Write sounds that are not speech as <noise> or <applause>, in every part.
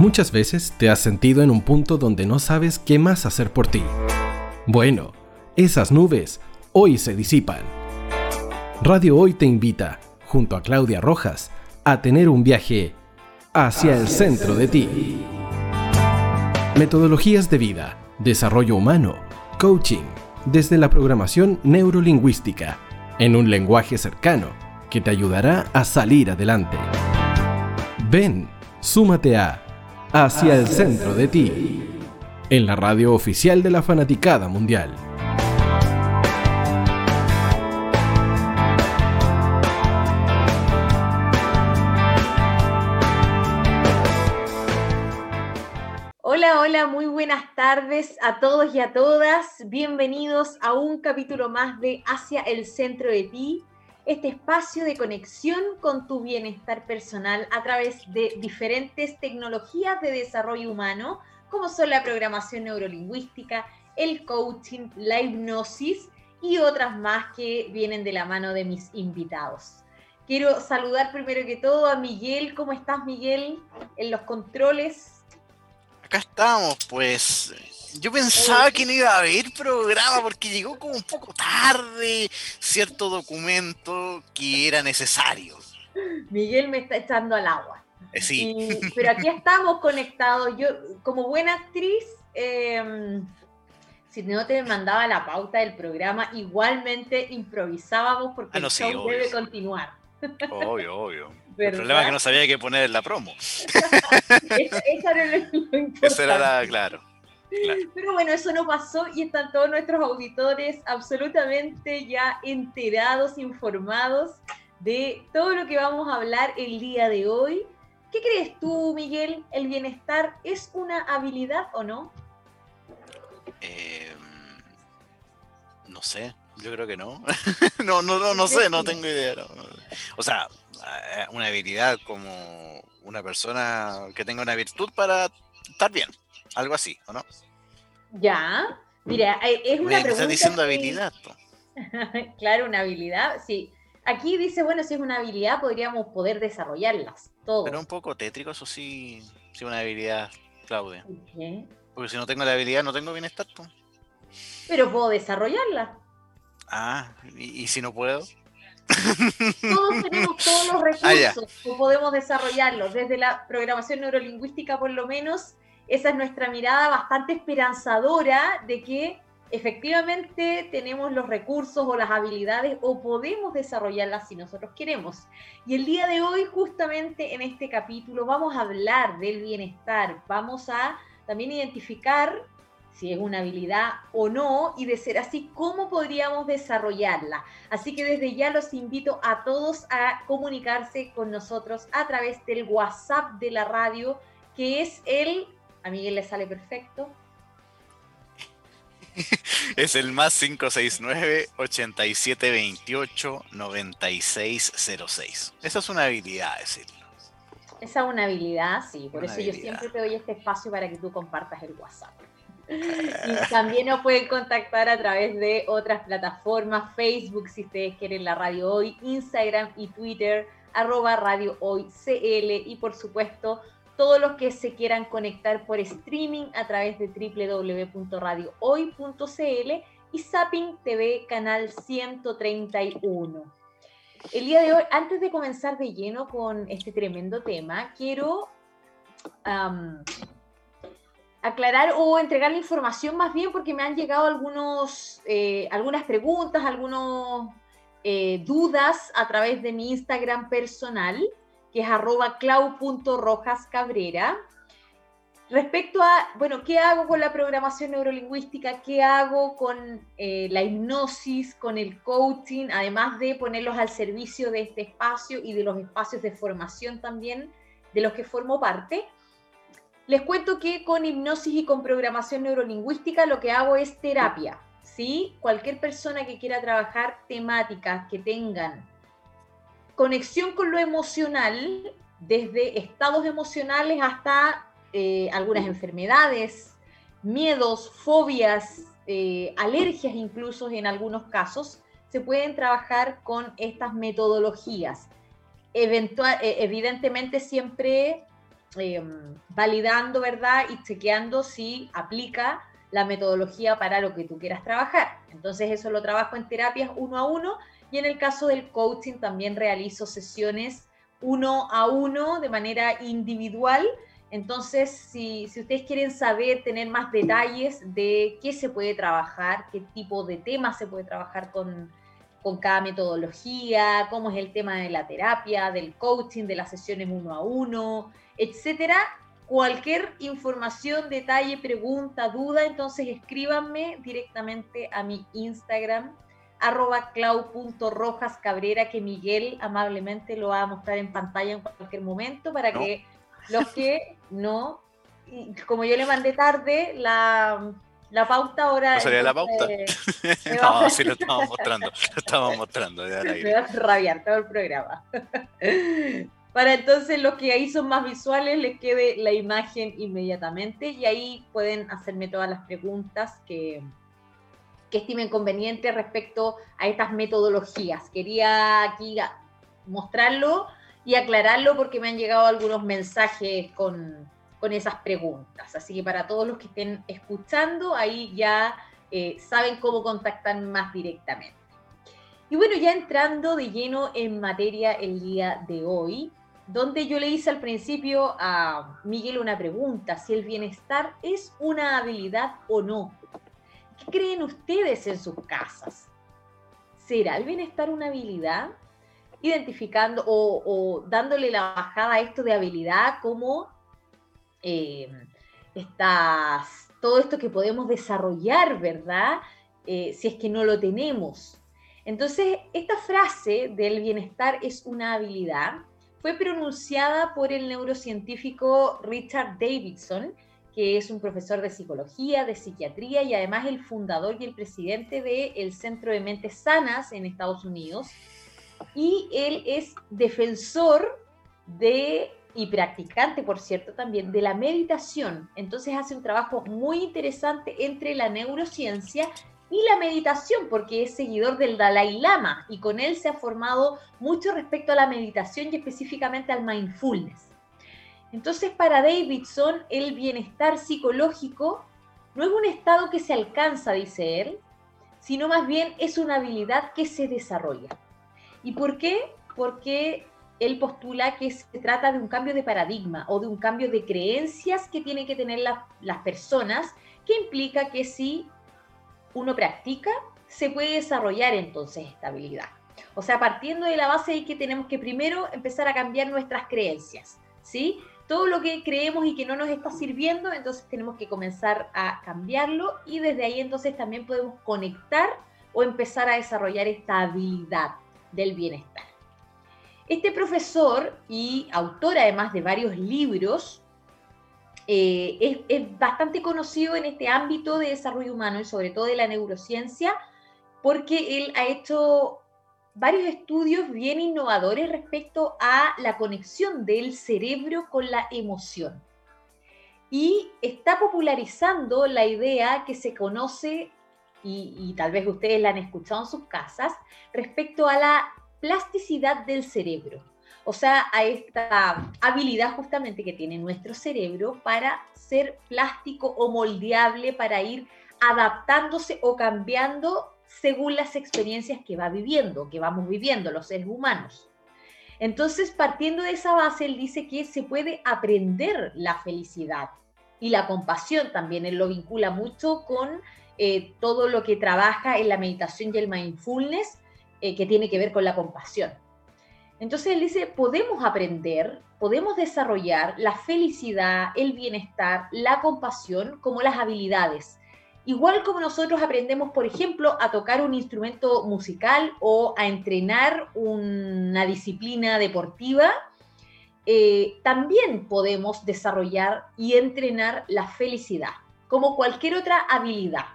Muchas veces te has sentido en un punto donde no sabes qué más hacer por ti. Bueno, esas nubes hoy se disipan. Radio Hoy te invita, junto a Claudia Rojas, a tener un viaje hacia el centro de ti. Metodologías de vida, desarrollo humano, coaching, desde la programación neurolingüística, en un lenguaje cercano que te ayudará a salir adelante. Ven, súmate a Hacia el centro de ti, en la radio oficial de la Fanaticada Mundial. Hola, hola, muy buenas tardes a todos y a todas. Bienvenidos a un capítulo más de Hacia el centro de ti, este espacio de conexión con tu bienestar personal a través de diferentes tecnologías de desarrollo humano, como son la programación neurolingüística, el coaching, la hipnosis y otras más que vienen de la mano de mis invitados. Quiero saludar primero que todo a Miguel. ¿Cómo estás, Miguel? En los controles. Acá estamos, pues yo pensaba que no iba a haber programa porque llegó como un poco tarde cierto documento que era necesario. Miguel me está echando al agua. Eh, sí. pero aquí estamos conectados. Yo, como buena actriz, em, si no te mandaba la pauta del programa, igualmente improvisábamos porque ah, no, el show debe continuar. Obvio, obvio. El <laughs> problema es que no sabía qué poner en la promo. <laughs> esa, era lo <laughs> Esa era la, claro. Pero bueno, eso no pasó y están todos nuestros auditores absolutamente ya enterados, informados de todo lo que vamos a hablar el día de hoy. ¿Qué crees tú, Miguel? ¿El bienestar es una habilidad o no? Em, no sé, yo creo que no. <laughs> no, no, no, no sé, no tengo idea. O sea, eh, una habilidad como una persona que tenga una virtud para estar bien. Algo así, ¿o no? Ya. Mira, eh, es una pregunta. diciendo habilidad. <laughs> claro, una habilidad, sí. Aquí dice, bueno, si es una habilidad, podríamos poder desarrollarlas, todo. Pero un poco tétrico, eso sí, sí una habilidad, Claudia. Porque si no tengo la habilidad, no tengo bienestar. Pero puedo desarrollarla. Ah, ¿y, si no puedo? Todos tenemos todos los <laughs> ah, recursos, podemos desarrollarlos, desde la programación neurolingüística por lo menos, esa es nuestra mirada bastante esperanzadora de que efectivamente tenemos los recursos o las habilidades o podemos desarrollarlas si nosotros queremos. Y el día de hoy, justamente en este capítulo, vamos a hablar del bienestar, vamos a también identificar si es una habilidad o no, y de ser así, cómo podríamos desarrollarla. Así que desde ya los invito a todos a comunicarse con nosotros a través del WhatsApp de la radio, que es el a Miguel le sale perfecto. <laughs> es el más 569-8728-9606. Esa es una habilidad, decirlo. Esa es una habilidad, sí. Por eso yo siempre te doy este espacio para que tú compartas el WhatsApp. <laughs> Y también nos pueden contactar a través de otras plataformas, Facebook si ustedes quieren la radio hoy, Instagram y Twitter, arroba radio hoy CL y por supuesto todos los que se quieran conectar por streaming a través de www.radiohoy.cl y Zapping TV canal 131. El día de hoy, antes de comenzar de lleno con este tremendo tema, quiero aclarar o entregar la información más bien porque me han llegado algunos, eh, algunas preguntas, algunas eh, dudas a través de mi Instagram personal que es clau.rojascabrera. Respecto a, bueno, ¿qué hago con la programación neurolingüística? ¿Qué hago con eh, la hipnosis, con el coaching, además de ponerlos al servicio de este espacio y de los espacios de formación también de los que formo parte? Les cuento que con hipnosis y con programación neurolingüística lo que hago es terapia. ¿sí? Cualquier persona que quiera trabajar temáticas que tengan conexión con lo emocional, desde estados emocionales hasta eh, algunas enfermedades, miedos, fobias, eh, alergias incluso en algunos casos, se pueden trabajar con estas metodologías. Eh, evidentemente siempre em, validando, ¿verdad? Y chequeando si aplica la metodología para lo que tú quieras trabajar. Entonces eso lo trabajo en terapias uno a uno y en el caso del coaching también realizo sesiones uno a uno de manera individual. Entonces, si, si, ustedes quieren saber, tener más detalles de qué se puede trabajar, qué tipo de temas se puede trabajar con, con cada metodología, cómo es el tema de la terapia, del coaching, de las sesiones uno a uno, etcétera, cualquier información, detalle, pregunta, duda, entonces escríbanme directamente a mi Instagram, arroba clau.rojascabrera, que Miguel amablemente lo va a mostrar en pantalla en cualquier momento para que los que no, como yo le mandé tarde la, la pauta ahora... ¿No sería la pauta? <laughs> no, sí lo estamos mostrando, lo estamos mostrando. Me va a rabiar todo el programa. <laughs> para entonces los que ahí son más visuales les quede la imagen inmediatamente y ahí pueden hacerme todas las preguntas que, que estimen convenientes respecto a estas metodologías. Quería aquí mostrarlo y aclararlo porque me han llegado algunos mensajes con, con esas preguntas. Así que para todos los que estén escuchando, ahí ya eh, saben cómo contactar más directamente. Y bueno, ya entrando de lleno en materia el día de hoy, donde yo le hice al principio a Miguel una pregunta, si el bienestar es una habilidad o no. ¿Qué creen ustedes en sus casas? ¿Será el bienestar una habilidad? Identificando o, dándole la bajada a esto de habilidad como eh, todo esto que podemos desarrollar, ¿verdad? Eh, si es que no lo tenemos. Entonces, esta frase del bienestar es una habilidad fue pronunciada por el neurocientífico Richard Davidson, que es un profesor de psicología, de psiquiatría y además el fundador y el presidente del Centro de Mentes Sanas en Estados Unidos. Y él es defensor de, y practicante, por cierto, también de la meditación. Entonces hace un trabajo muy interesante entre la neurociencia y la meditación, porque es seguidor del Dalai Lama y con él se ha formado mucho respecto a la meditación y específicamente al mindfulness. Entonces, para Davidson, el bienestar psicológico no es un estado que se alcanza, dice él, sino más bien es una habilidad que se desarrolla. ¿Y por qué? Porque él postula que se trata de un cambio de paradigma o de un cambio de creencias que tienen que tener las personas, que implica que si uno practica, se puede desarrollar entonces esta habilidad. O sea, partiendo de la base de que tenemos que primero empezar a cambiar nuestras creencias, ¿sí? Todo lo que creemos y que no nos está sirviendo, entonces tenemos que comenzar a cambiarlo y desde ahí entonces también podemos conectar o empezar a desarrollar esta habilidad del bienestar. Este profesor y autor además de varios libros, eh, es, bastante conocido en este ámbito de desarrollo humano y sobre todo de la neurociencia, porque él ha hecho varios estudios bien innovadores respecto a la conexión del cerebro con la emoción. Y está popularizando la idea que se conoce, y, tal vez ustedes la han escuchado en sus casas, respecto a la plasticidad del cerebro o sea, a esta habilidad justamente que tiene nuestro cerebro para ser plástico o moldeable, para ir adaptándose o cambiando según las experiencias que va viviendo, que vamos viviendo los seres humanos. Entonces, partiendo de esa base, él dice que se puede aprender la felicidad y la compasión también. Él lo vincula mucho con eh, todo lo que trabaja en la meditación y el mindfulness, eh, que tiene que ver con la compasión. Entonces él dice, podemos aprender, podemos desarrollar la felicidad, el bienestar, la compasión como las habilidades. Igual como nosotros aprendemos, por ejemplo, a tocar un instrumento musical o a entrenar una disciplina deportiva, eh, también podemos desarrollar y entrenar la felicidad, como cualquier otra habilidad.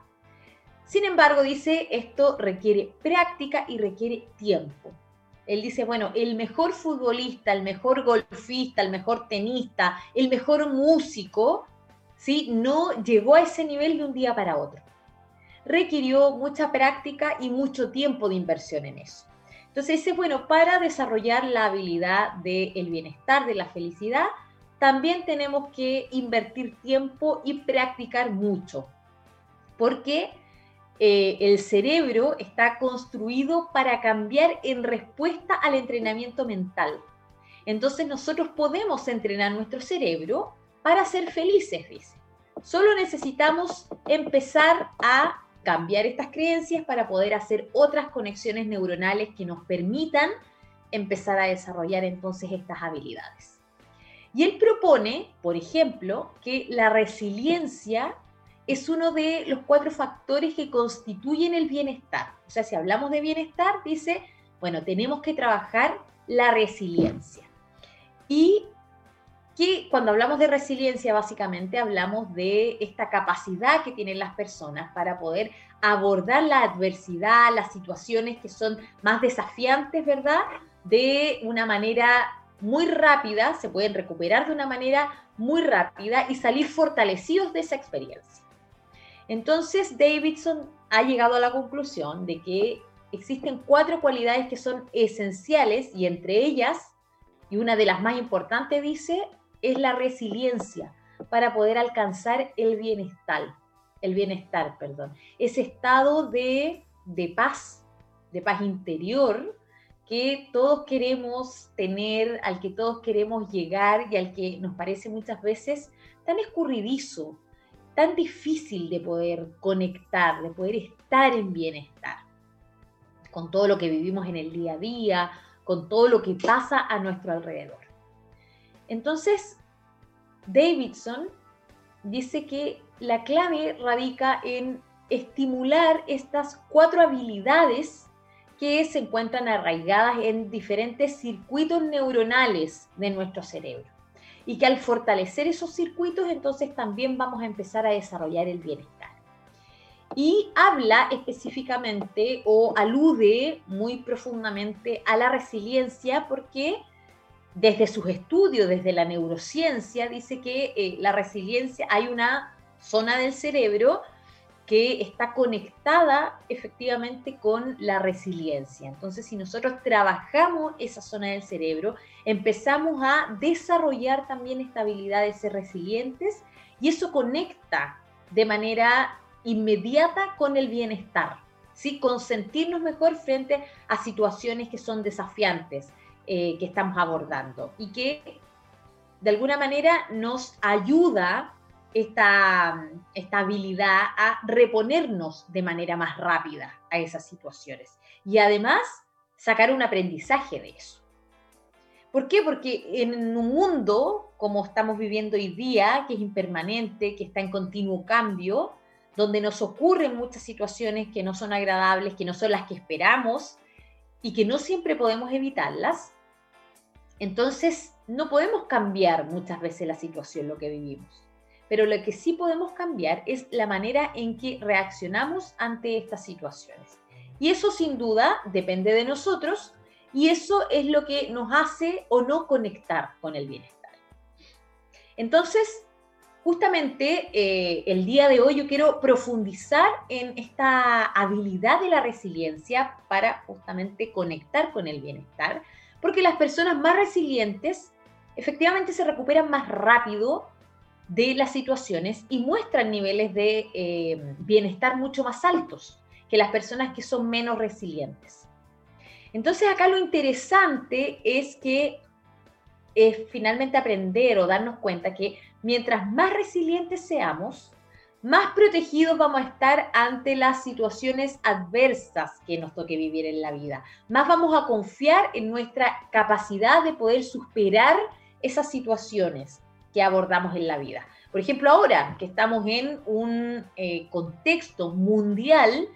Sin embargo, dice, esto requiere práctica y requiere tiempo. Él dice, bueno, el mejor futbolista, el mejor golfista, el mejor tenista, el mejor músico, ¿sí? no llegó a ese nivel de un día para otro. Requirió mucha práctica y mucho tiempo de inversión en eso. Entonces dice, bueno, para desarrollar la habilidad del bienestar, de la felicidad, también tenemos que invertir tiempo y practicar mucho, porque eh, el cerebro está construido para cambiar en respuesta al entrenamiento mental. Entonces nosotros podemos entrenar nuestro cerebro para ser felices, dice. Solo necesitamos empezar a cambiar estas creencias para poder hacer otras conexiones neuronales que nos permitan empezar a desarrollar entonces estas habilidades. Y él propone, por ejemplo, que la resiliencia es uno de los cuatro factores que constituyen el bienestar. O sea, si hablamos de bienestar, dice, bueno, tenemos que trabajar la resiliencia. Y que cuando hablamos de resiliencia, básicamente hablamos de esta capacidad que tienen las personas para poder abordar la adversidad, las situaciones que son más desafiantes, ¿verdad? De una manera muy rápida, se pueden recuperar de una manera muy rápida y salir fortalecidos de esa experiencia. Entonces, Davidson ha llegado a la conclusión de que existen cuatro cualidades que son esenciales y entre ellas, y una de las más importantes dice, es la resiliencia para poder alcanzar el bienestar, el bienestar, perdón, ese estado de, de paz, de paz interior que todos queremos tener, al que todos queremos llegar y al que nos parece muchas veces tan escurridizo, tan difícil de poder conectar, de poder estar en bienestar, con todo lo que vivimos en el día a día, con todo lo que pasa a nuestro alrededor. Entonces, Davidson dice que la clave radica en estimular estas cuatro habilidades que se encuentran arraigadas en diferentes circuitos neuronales de nuestro cerebro. Y que al fortalecer esos circuitos, entonces también vamos a empezar a desarrollar el bienestar. Y habla específicamente o alude muy profundamente a la resiliencia porque desde sus estudios, desde la neurociencia, dice que eh, la resiliencia, hay una zona del cerebro que está conectada efectivamente con la resiliencia. Entonces, si nosotros trabajamos esa zona del cerebro, empezamos a desarrollar también esta habilidad de ser resilientes y eso conecta de manera inmediata con el bienestar, ¿sí? con sentirnos mejor frente a situaciones que son desafiantes eh, que estamos abordando y que de alguna manera nos ayuda esta, esta habilidad a reponernos de manera más rápida a esas situaciones y además sacar un aprendizaje de eso. ¿Por qué? Porque en un mundo como estamos viviendo hoy día, que es impermanente, que está en continuo cambio, donde nos ocurren muchas situaciones que no son agradables, que no son las que esperamos y que no siempre podemos evitarlas, entonces, no podemos cambiar muchas veces la situación, lo que vivimos, pero lo que sí podemos cambiar es la manera en que reaccionamos ante estas situaciones. Y eso sin duda depende de nosotros y eso es lo que nos hace o no conectar con el bienestar. Entonces, justamente eh, el día de hoy yo quiero profundizar en esta habilidad de la resiliencia para justamente conectar con el bienestar porque las personas más resilientes efectivamente se recuperan más rápido de las situaciones y muestran niveles de eh, bienestar mucho más altos que las personas que son menos resilientes. Entonces acá lo interesante es que es finalmente aprender o darnos cuenta que mientras más resilientes seamos, más protegidos vamos a estar ante las situaciones adversas que nos toque vivir en la vida. Más vamos a confiar en nuestra capacidad de poder superar esas situaciones que abordamos en la vida. Por ejemplo, ahora que estamos en un eh, contexto mundial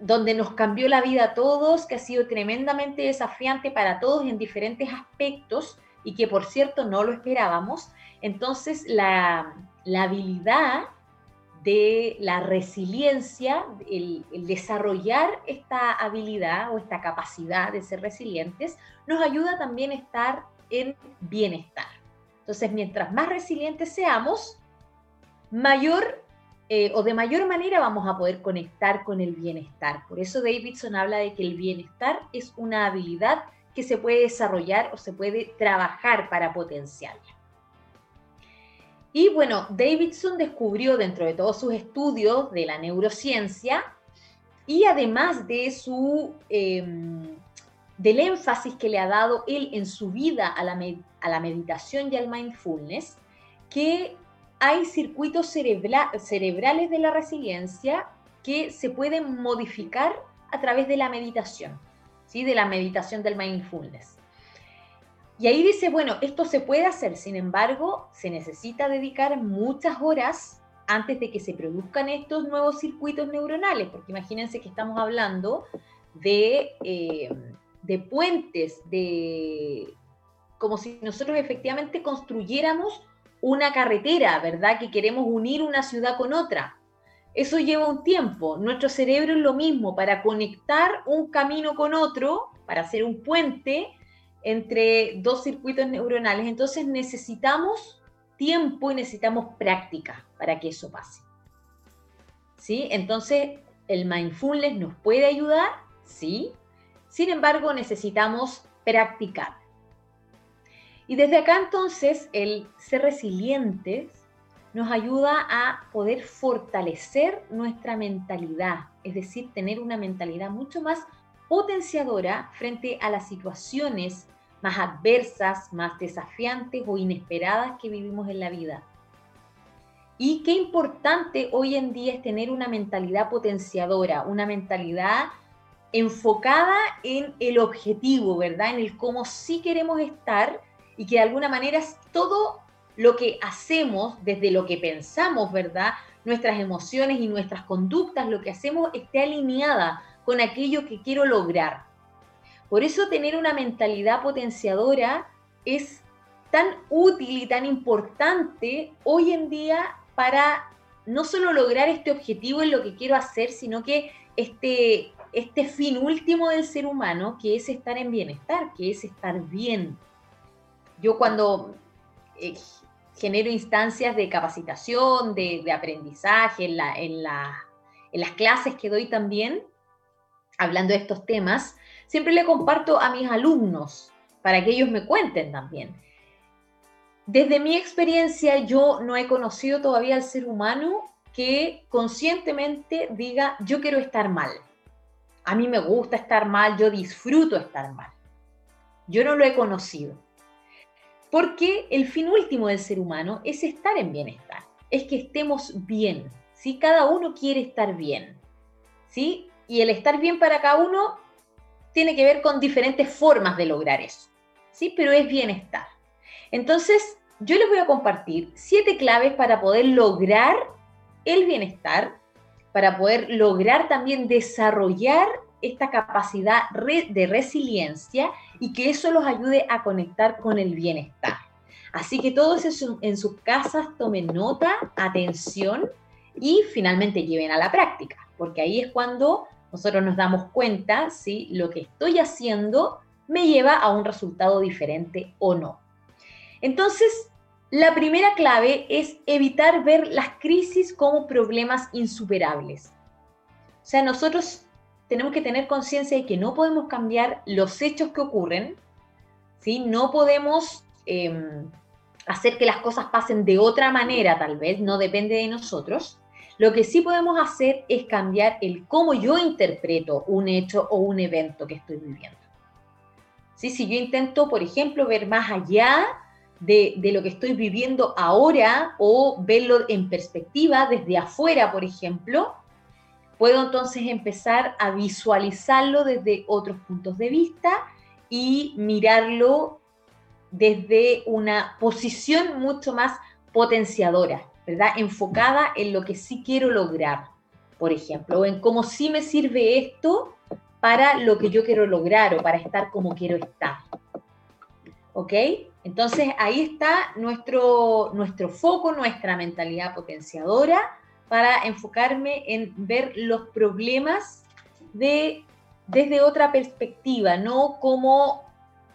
donde nos cambió la vida a todos, que ha sido tremendamente desafiante para todos en diferentes aspectos y que por cierto no lo esperábamos, entonces la, la habilidad de la resiliencia, el, desarrollar esta habilidad o esta capacidad de ser resilientes, nos ayuda también a estar en bienestar. Entonces, mientras más resilientes seamos, mayor eh, o de mayor manera vamos a poder conectar con el bienestar. Por eso Davidson habla de que el bienestar es una habilidad que se puede desarrollar o se puede trabajar para potenciarla. Y bueno, Davidson descubrió dentro de todos sus estudios de la neurociencia y además de su, em, del énfasis que le ha dado él en su vida a la, a la meditación y al mindfulness, que hay circuitos cerebrales de la resiliencia que se pueden modificar a través de la meditación, ¿sí? de la meditación del mindfulness. Y ahí dice, bueno, esto se puede hacer, sin embargo, se necesita dedicar muchas horas antes de que se produzcan estos nuevos circuitos neuronales, porque imagínense que estamos hablando de, eh, de puentes, de como si nosotros efectivamente construyéramos una carretera, ¿verdad? Que queremos unir una ciudad con otra. Eso lleva un tiempo. Nuestro cerebro es lo mismo, para conectar un camino con otro, para hacer un puente, entre dos circuitos neuronales. Entonces necesitamos tiempo y necesitamos práctica para que eso pase. ¿Sí? Entonces, el mindfulness nos puede ayudar, sí. Sin embargo, necesitamos practicar. Y desde acá entonces, el ser resilientes nos ayuda a poder fortalecer nuestra mentalidad, es decir, tener una mentalidad mucho más potenciadora frente a las situaciones más adversas, más desafiantes o inesperadas que vivimos en la vida. Y qué importante hoy en día es tener una mentalidad potenciadora, una mentalidad enfocada en el objetivo, ¿verdad? En el cómo sí queremos estar y que de alguna manera todo lo que hacemos, desde lo que pensamos, ¿verdad? Nuestras emociones y nuestras conductas, lo que hacemos esté alineada con aquello que quiero lograr. Por eso tener una mentalidad potenciadora es tan útil y tan importante hoy en día para no solo lograr este objetivo en lo que quiero hacer, sino que este, este fin último del ser humano, que es estar en bienestar, que es estar bien. Yo cuando eh, genero instancias de capacitación, de, aprendizaje, en, en las clases que doy también, hablando de estos temas, siempre le comparto a mis alumnos para que ellos me cuenten también. Desde mi experiencia, yo no he conocido todavía al ser humano que conscientemente diga, yo quiero estar mal. A mí me gusta estar mal, yo disfruto estar mal. Yo no lo he conocido. Porque el fin último del ser humano es estar en bienestar, es que estemos bien. ¿sí? Cada uno quiere estar bien. ¿sí? Y el estar bien para cada uno tiene que ver con diferentes formas de lograr eso, ¿sí? Pero es bienestar. Entonces, yo les voy a compartir siete claves para poder lograr el bienestar, para poder lograr también desarrollar esta capacidad de resiliencia y que eso los ayude a conectar con el bienestar. Así que todos en sus casas tomen nota, atención y finalmente lleven a la práctica, porque ahí es cuando nosotros nos damos cuenta si lo que estoy haciendo me lleva a un resultado diferente o no. Entonces, la primera clave es evitar ver las crisis como problemas insuperables. O sea, nosotros tenemos que tener conciencia de que no podemos cambiar los hechos que ocurren, ¿sí? no podemos em, hacer que las cosas pasen de otra manera, tal vez, no depende de nosotros, lo que sí podemos hacer es cambiar el cómo yo interpreto un hecho o un evento que estoy viviendo. ¿Sí? Si yo intento, por ejemplo, ver más allá de, de, lo que estoy viviendo ahora o verlo en perspectiva desde afuera, por ejemplo, puedo entonces empezar a visualizarlo desde otros puntos de vista y mirarlo desde una posición mucho más potenciadora. Enfocada en lo que sí quiero lograr, por ejemplo, o en cómo sí me sirve esto para lo que yo quiero lograr o para estar como quiero estar. ¿Ok? Entonces ahí está nuestro, nuestro foco, nuestra mentalidad potenciadora para enfocarme en ver los problemas de, desde otra perspectiva, no como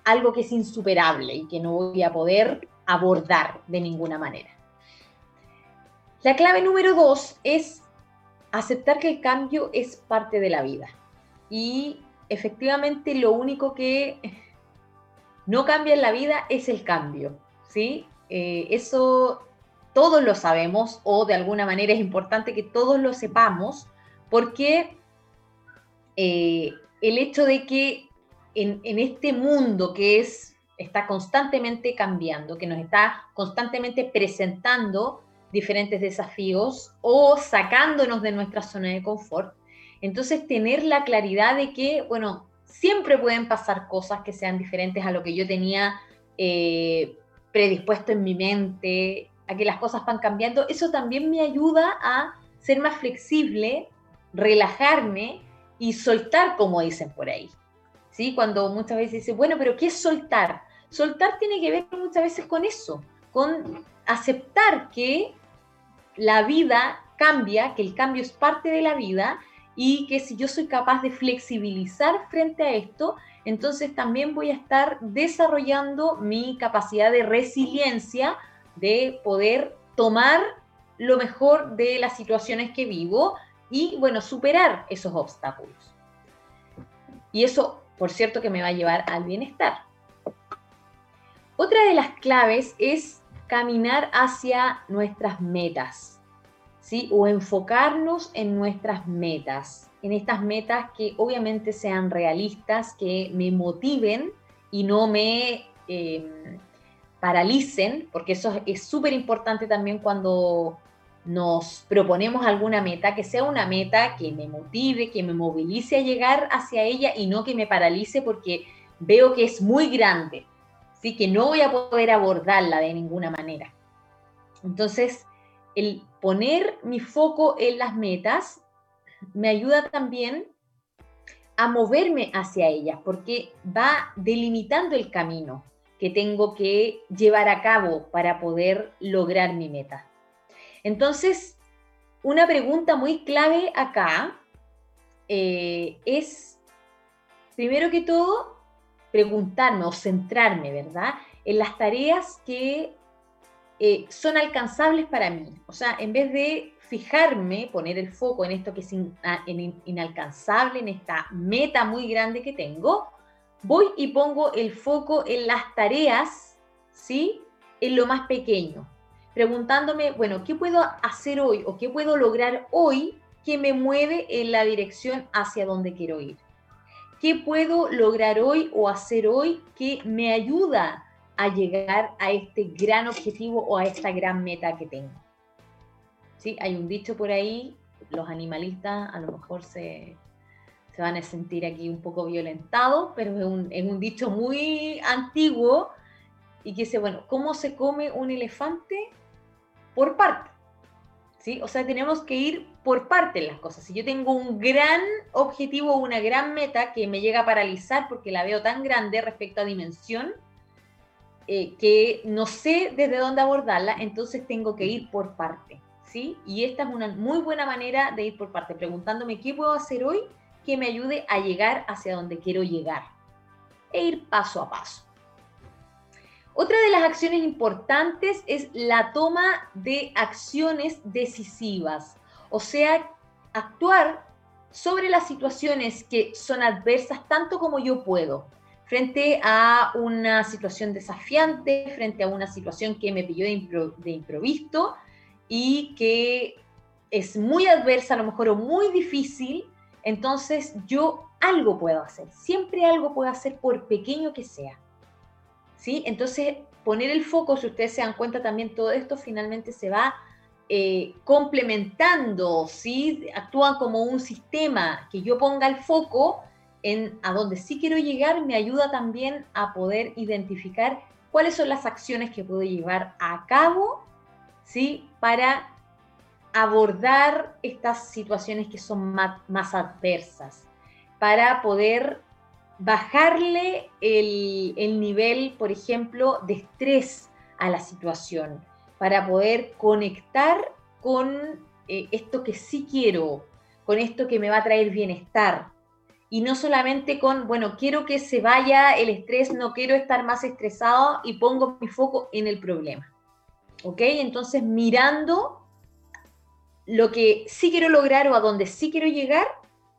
algo que es insuperable y que no voy a poder abordar de ninguna manera. La clave número dos es aceptar que el cambio es parte de la vida. Y efectivamente lo único que no cambia en la vida es el cambio, ¿sí? Eh, eso todos lo sabemos o de alguna manera es importante que todos lo sepamos porque eh, el hecho de que en, este mundo que es, está constantemente cambiando, que nos está constantemente presentando diferentes desafíos o sacándonos de nuestra zona de confort, entonces tener la claridad de que, bueno, siempre pueden pasar cosas que sean diferentes a lo que yo tenía eh, predispuesto en mi mente, a que las cosas van cambiando, eso también me ayuda a ser más flexible, relajarme y soltar, como dicen por ahí. ¿Sí? Cuando muchas veces dicen, bueno, pero ¿qué es soltar? Soltar tiene que ver muchas veces con eso, con aceptar que la vida cambia, que el cambio es parte de la vida y que si yo soy capaz de flexibilizar frente a esto, entonces también voy a estar desarrollando mi capacidad de resiliencia, de poder tomar lo mejor de las situaciones que vivo y, bueno, superar esos obstáculos. Y eso, por cierto, que me va a llevar al bienestar. Otra de las claves es caminar hacia nuestras metas, ¿sí? O enfocarnos en nuestras metas, en estas metas que obviamente sean realistas, que me motiven y no me eh, paralicen, porque eso es súper importante también cuando nos proponemos alguna meta, que sea una meta que me motive, que me movilice a llegar hacia ella y no que me paralice porque veo que es muy grande, que no voy a poder abordarla de ninguna manera. Entonces, el poner mi foco en las metas me ayuda también a moverme hacia ellas, porque va delimitando el camino que tengo que llevar a cabo para poder lograr mi meta. Entonces, una pregunta muy clave acá eh, es, primero que todo, preguntarme o centrarme, ¿verdad? En las tareas que eh, son alcanzables para mí. O sea, en vez de fijarme, poner el foco en esto que es inalcanzable, en esta meta muy grande que tengo, voy y pongo el foco en las tareas, ¿sí? En lo más pequeño, preguntándome, bueno, ¿qué puedo hacer hoy o qué puedo lograr hoy que me mueve en la dirección hacia donde quiero ir? ¿Qué puedo lograr hoy o hacer hoy que me ayuda a llegar a este gran objetivo o a esta gran meta que tengo? ¿Sí? Hay un dicho por ahí, los animalistas a lo mejor se, se van a sentir aquí un poco violentados, pero es un, es un dicho muy antiguo y que dice, bueno, ¿cómo se come un elefante? Por parte. ¿Sí? O sea, tenemos que ir por parte en las cosas. Si yo tengo un gran objetivo, una gran meta que me llega a paralizar porque la veo tan grande respecto a dimensión, eh, que no sé desde dónde abordarla, entonces tengo que ir por parte. ¿sí? Y esta es una muy buena manera de ir por parte, preguntándome qué puedo hacer hoy que me ayude a llegar hacia donde quiero llegar e ir paso a paso. Otra de las acciones importantes es la toma de acciones decisivas, o sea, actuar sobre las situaciones que son adversas tanto como yo puedo, frente a una situación desafiante, frente a una situación que me pilló de, improviso y que es muy adversa a lo mejor o muy difícil, entonces yo algo puedo hacer, siempre algo puedo hacer por pequeño que sea. ¿Sí? Entonces poner el foco, si ustedes se dan cuenta también todo esto finalmente se va eh, complementando, ¿sí? Actúan como un sistema que yo ponga el foco en a donde sí quiero llegar, me ayuda también a poder identificar cuáles son las acciones que puedo llevar a cabo, ¿sí? Para abordar estas situaciones que son más, adversas, para poder bajarle el, nivel, por ejemplo, de estrés a la situación, para poder conectar con eh, esto que sí quiero, con esto que me va a traer bienestar. Y no solamente con, bueno, quiero que se vaya el estrés, no quiero estar más estresado y pongo mi foco en el problema. ¿Ok? Entonces, mirando lo que sí quiero lograr o a donde sí quiero llegar,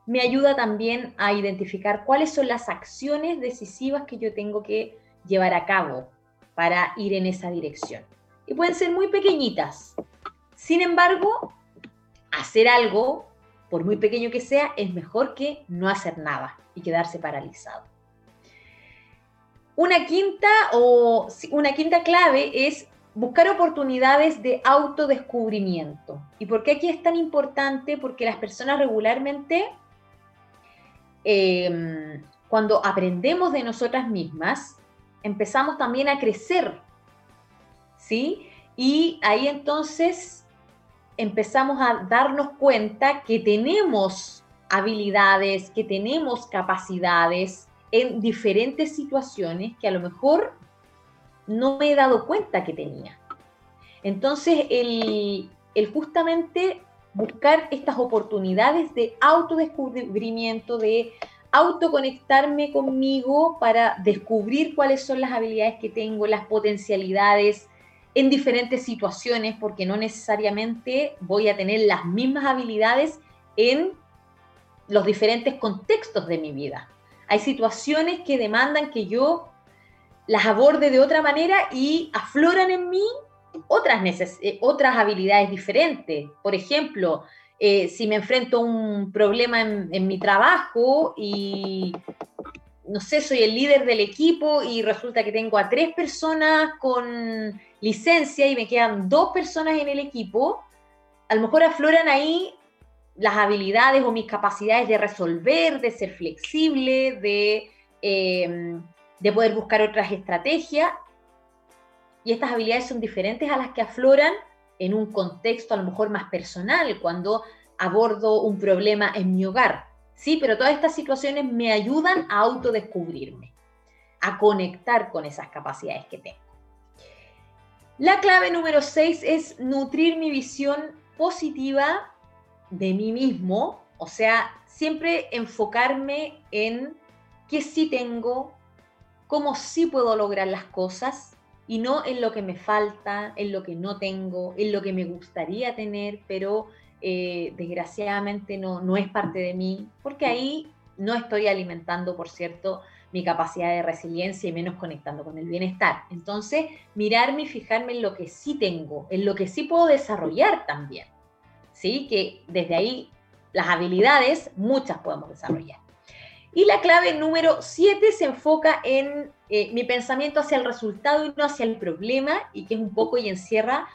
me ayuda también a identificar cuáles son las acciones decisivas que yo tengo que llevar a cabo para ir en esa dirección. Y pueden ser muy pequeñitas. Sin embargo, hacer algo, por muy pequeño que sea, es mejor que no hacer nada y quedarse paralizado. Una quinta o una quinta clave es buscar oportunidades de autodescubrimiento. ¿Y por qué aquí es tan importante? Porque las personas regularmente, em, cuando aprendemos de nosotras mismas, empezamos también a crecer, ¿sí? Y ahí entonces empezamos a darnos cuenta que tenemos habilidades, que tenemos capacidades en diferentes situaciones que a lo mejor no me he dado cuenta que tenía. Entonces, el, justamente buscar estas oportunidades de autodescubrimiento, de autoconectarme conmigo para descubrir cuáles son las habilidades que tengo, las potencialidades en diferentes situaciones, porque no necesariamente voy a tener las mismas habilidades en los diferentes contextos de mi vida. Hay situaciones que demandan que yo las aborde de otra manera y afloran en mí otras, eh, otras habilidades diferentes. Por ejemplo, eh, si me enfrento a un problema en, mi trabajo y, no sé, soy el líder del equipo y resulta que tengo a tres personas con licencia y me quedan dos personas en el equipo, a lo mejor afloran ahí las habilidades o mis capacidades de resolver, de ser flexible, de... Eh, de poder buscar otras estrategias. Y estas habilidades son diferentes a las que afloran en un contexto a lo mejor más personal, cuando abordo un problema en mi hogar. Sí, pero todas estas situaciones me ayudan a autodescubrirme, a conectar con esas capacidades que tengo. La clave número 6 es nutrir mi visión positiva de mí mismo, o sea, siempre enfocarme en qué sí tengo, cómo sí puedo lograr las cosas y no en lo que me falta, en lo que no tengo, en lo que me gustaría tener, pero eh, desgraciadamente no, no es parte de mí, porque ahí no estoy alimentando, por cierto, mi capacidad de resiliencia y menos conectando con el bienestar. Entonces, mirarme y fijarme en lo que sí tengo, en lo que sí puedo desarrollar también. ¿Sí? Que desde ahí las habilidades, muchas podemos desarrollar. Y la clave número 7 se enfoca en eh, mi pensamiento hacia el resultado y no hacia el problema, y que es un poco y encierra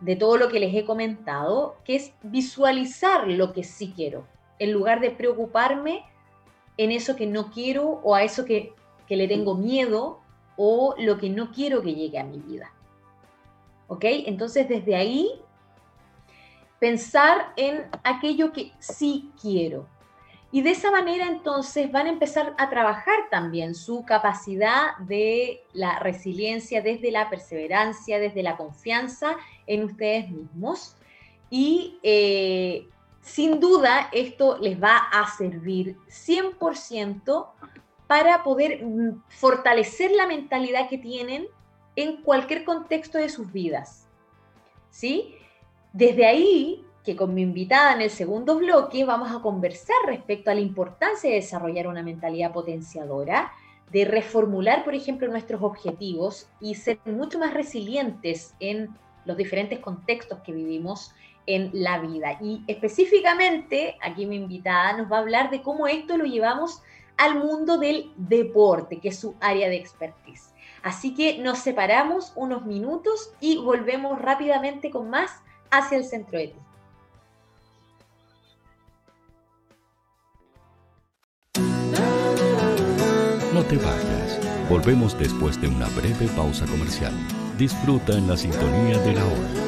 de todo lo que les he comentado, que es visualizar lo que sí quiero, en lugar de preocuparme en eso que no quiero o a eso que, que le tengo miedo o lo que no quiero que llegue a mi vida. ¿Ok? Entonces desde ahí, pensar en aquello que sí quiero y de esa manera entonces van a empezar a trabajar también su capacidad de la resiliencia desde la perseverancia, desde la confianza en ustedes mismos. Y eh, sin duda esto les va a servir 100% para poder mm, fortalecer la mentalidad que tienen en cualquier contexto de sus vidas. ¿Sí? Desde ahí que con mi invitada en el segundo bloque vamos a conversar respecto a la importancia de desarrollar una mentalidad potenciadora, de reformular, por ejemplo, nuestros objetivos y ser mucho más resilientes en los diferentes contextos que vivimos en la vida. Y específicamente, aquí mi invitada nos va a hablar de cómo esto lo llevamos al mundo del deporte, que es su área de expertise. Así que nos separamos unos minutos y volvemos rápidamente con más hacia el centro ti. No te vayas. Volvemos después de una breve pausa comercial. Disfruta en la sintonía de la hora.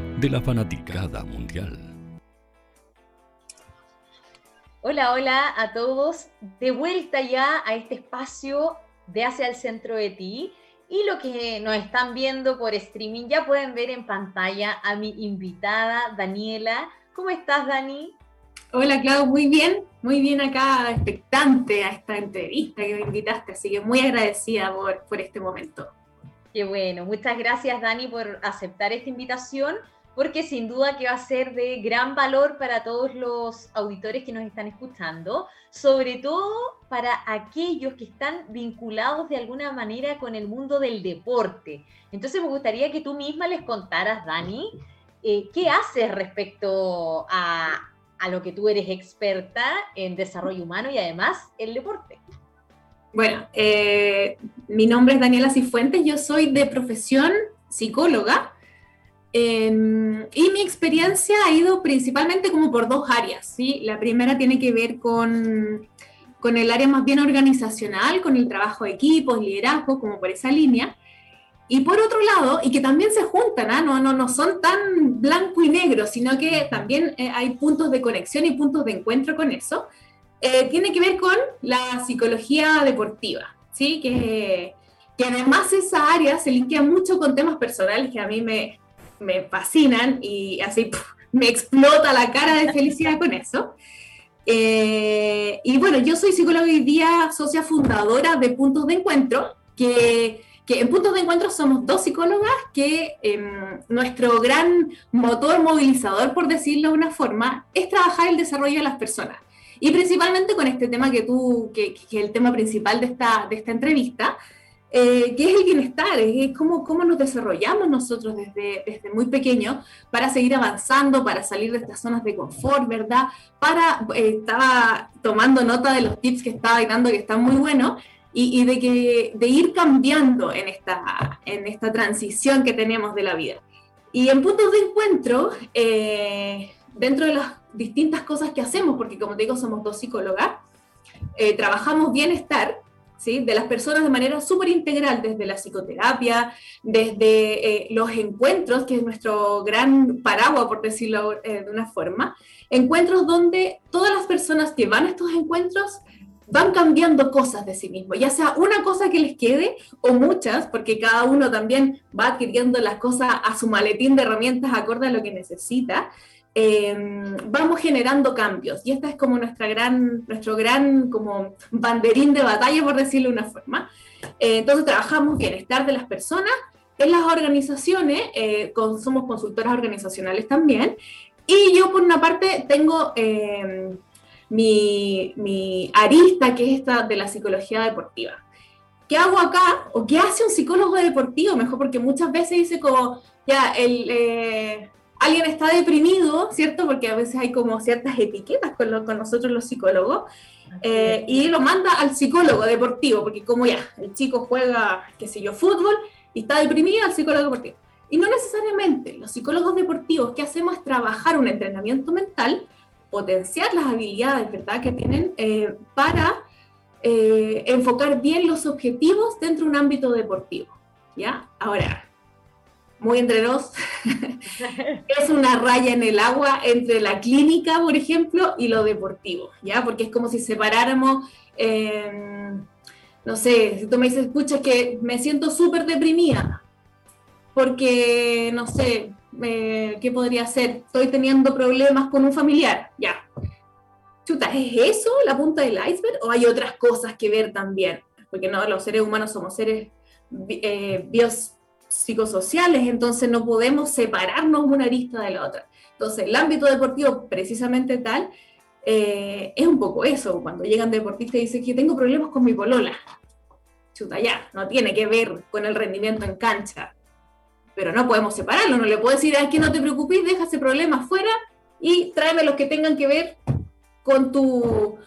de la fanaticada mundial. Hola, hola a todos. De vuelta ya a este espacio de Hacia el Centro de Ti. Y lo que nos están viendo por streaming, ya pueden ver en pantalla a mi invitada, Daniela. ¿Cómo estás, Dani? Hola, Clau, muy bien, muy bien acá, expectante a esta entrevista que me invitaste, así que muy agradecida por, por este momento. Qué bueno, muchas gracias Dani por aceptar esta invitación, porque sin duda que va a ser de gran valor para todos los auditores que nos están escuchando, sobre todo para aquellos que están vinculados de alguna manera con el mundo del deporte. Entonces me gustaría que tú misma les contaras, Dani, eh, qué haces respecto a, a lo que tú eres experta en desarrollo humano y además el deporte. Bueno, eh, mi nombre es Daniela Cifuentes, yo soy de profesión psicóloga em, y mi experiencia ha ido principalmente como por dos áreas. ¿sí? La primera tiene que ver con, con el área más bien organizacional, con el trabajo de equipos, liderazgo, como por esa línea. Y por otro lado, y que también se juntan, ¿ah? no, no, no son tan blanco y negro, sino que también eh, hay puntos de conexión y puntos de encuentro con eso, eh, tiene que ver con la psicología deportiva, ¿sí? Que, que además esa área se linkea mucho con temas personales que a mí me, me fascinan y así me explota la cara de felicidad con eso. Eh, y bueno, yo soy psicóloga y día socia fundadora de Puntos de Encuentro, que que en Puntos de Encuentro somos dos psicólogas que em, nuestro gran motor movilizador, por decirlo de una forma, es trabajar el desarrollo de las personas. Y principalmente con este tema que tú, que, es el tema principal de esta, de esta entrevista, eh, es el bienestar, es cómo, cómo nos desarrollamos nosotros desde, desde muy pequeños para seguir avanzando, para salir de estas zonas de confort, ¿verdad? Para, eh, estaba tomando nota de los tips que estaba dando que están muy buenos, y, de, que, de ir cambiando en esta, en esta transición que tenemos de la vida. Y en puntos de encuentro, eh, dentro de las distintas cosas que hacemos, porque como te digo, somos dos psicólogas, eh, trabajamos bienestar de las personas de manera súper integral, desde la psicoterapia, desde eh, los encuentros, que es nuestro gran paraguas, por decirlo de una forma, encuentros donde todas las personas que van a estos encuentros van cambiando cosas de sí mismos, ya sea una cosa que les quede o muchas, porque cada uno también va adquiriendo las cosas a su maletín de herramientas acorde a lo que necesita. Em, vamos generando cambios y esta es como nuestra gran, nuestro gran como banderín de batalla, por decirlo de una forma. Eh, entonces trabajamos bienestar de las personas en las organizaciones, eh, somos consultoras organizacionales también, y yo por una parte tengo em, mi, arista, que es esta de la psicología deportiva. ¿Qué hago acá? ¿O qué hace un psicólogo deportivo? Mejor porque muchas veces dice como, ya, el, eh, alguien está deprimido, ¿cierto? Porque a veces hay como ciertas etiquetas con, con nosotros los psicólogos. Eh, y lo manda al psicólogo deportivo, porque como ya, el chico juega, qué sé yo, fútbol y está deprimido al psicólogo deportivo. Y no necesariamente, los psicólogos deportivos, ¿qué hacemos? Es trabajar un entrenamiento mental potenciar las habilidades ¿verdad? que tienen eh, para eh, enfocar bien los objetivos dentro de un ámbito deportivo. ¿ya? Ahora, muy entre dos, <laughs> es una raya en el agua entre la clínica, por ejemplo, y lo deportivo, ¿ya? Porque es como si separáramos, em, no sé, si tú me dices, escucha, que me siento súper deprimida, porque, no sé, ¿qué podría ser? Estoy teniendo problemas con un familiar, ya. Chuta, ¿es eso la punta del iceberg o hay otras cosas que ver también? Porque no, los seres humanos somos seres eh, biopsicosociales, entonces no podemos separarnos una arista de la otra. Entonces, el ámbito deportivo, precisamente tal, eh, es un poco eso. Cuando llegan deportistas y dicen que tengo problemas con mi polola. Chuta, ya, no tiene que ver con el rendimiento en cancha pero no podemos separarlo, no le puedo decir, es que no te preocupes, deja ese problema fuera y tráeme los que tengan que ver con tu,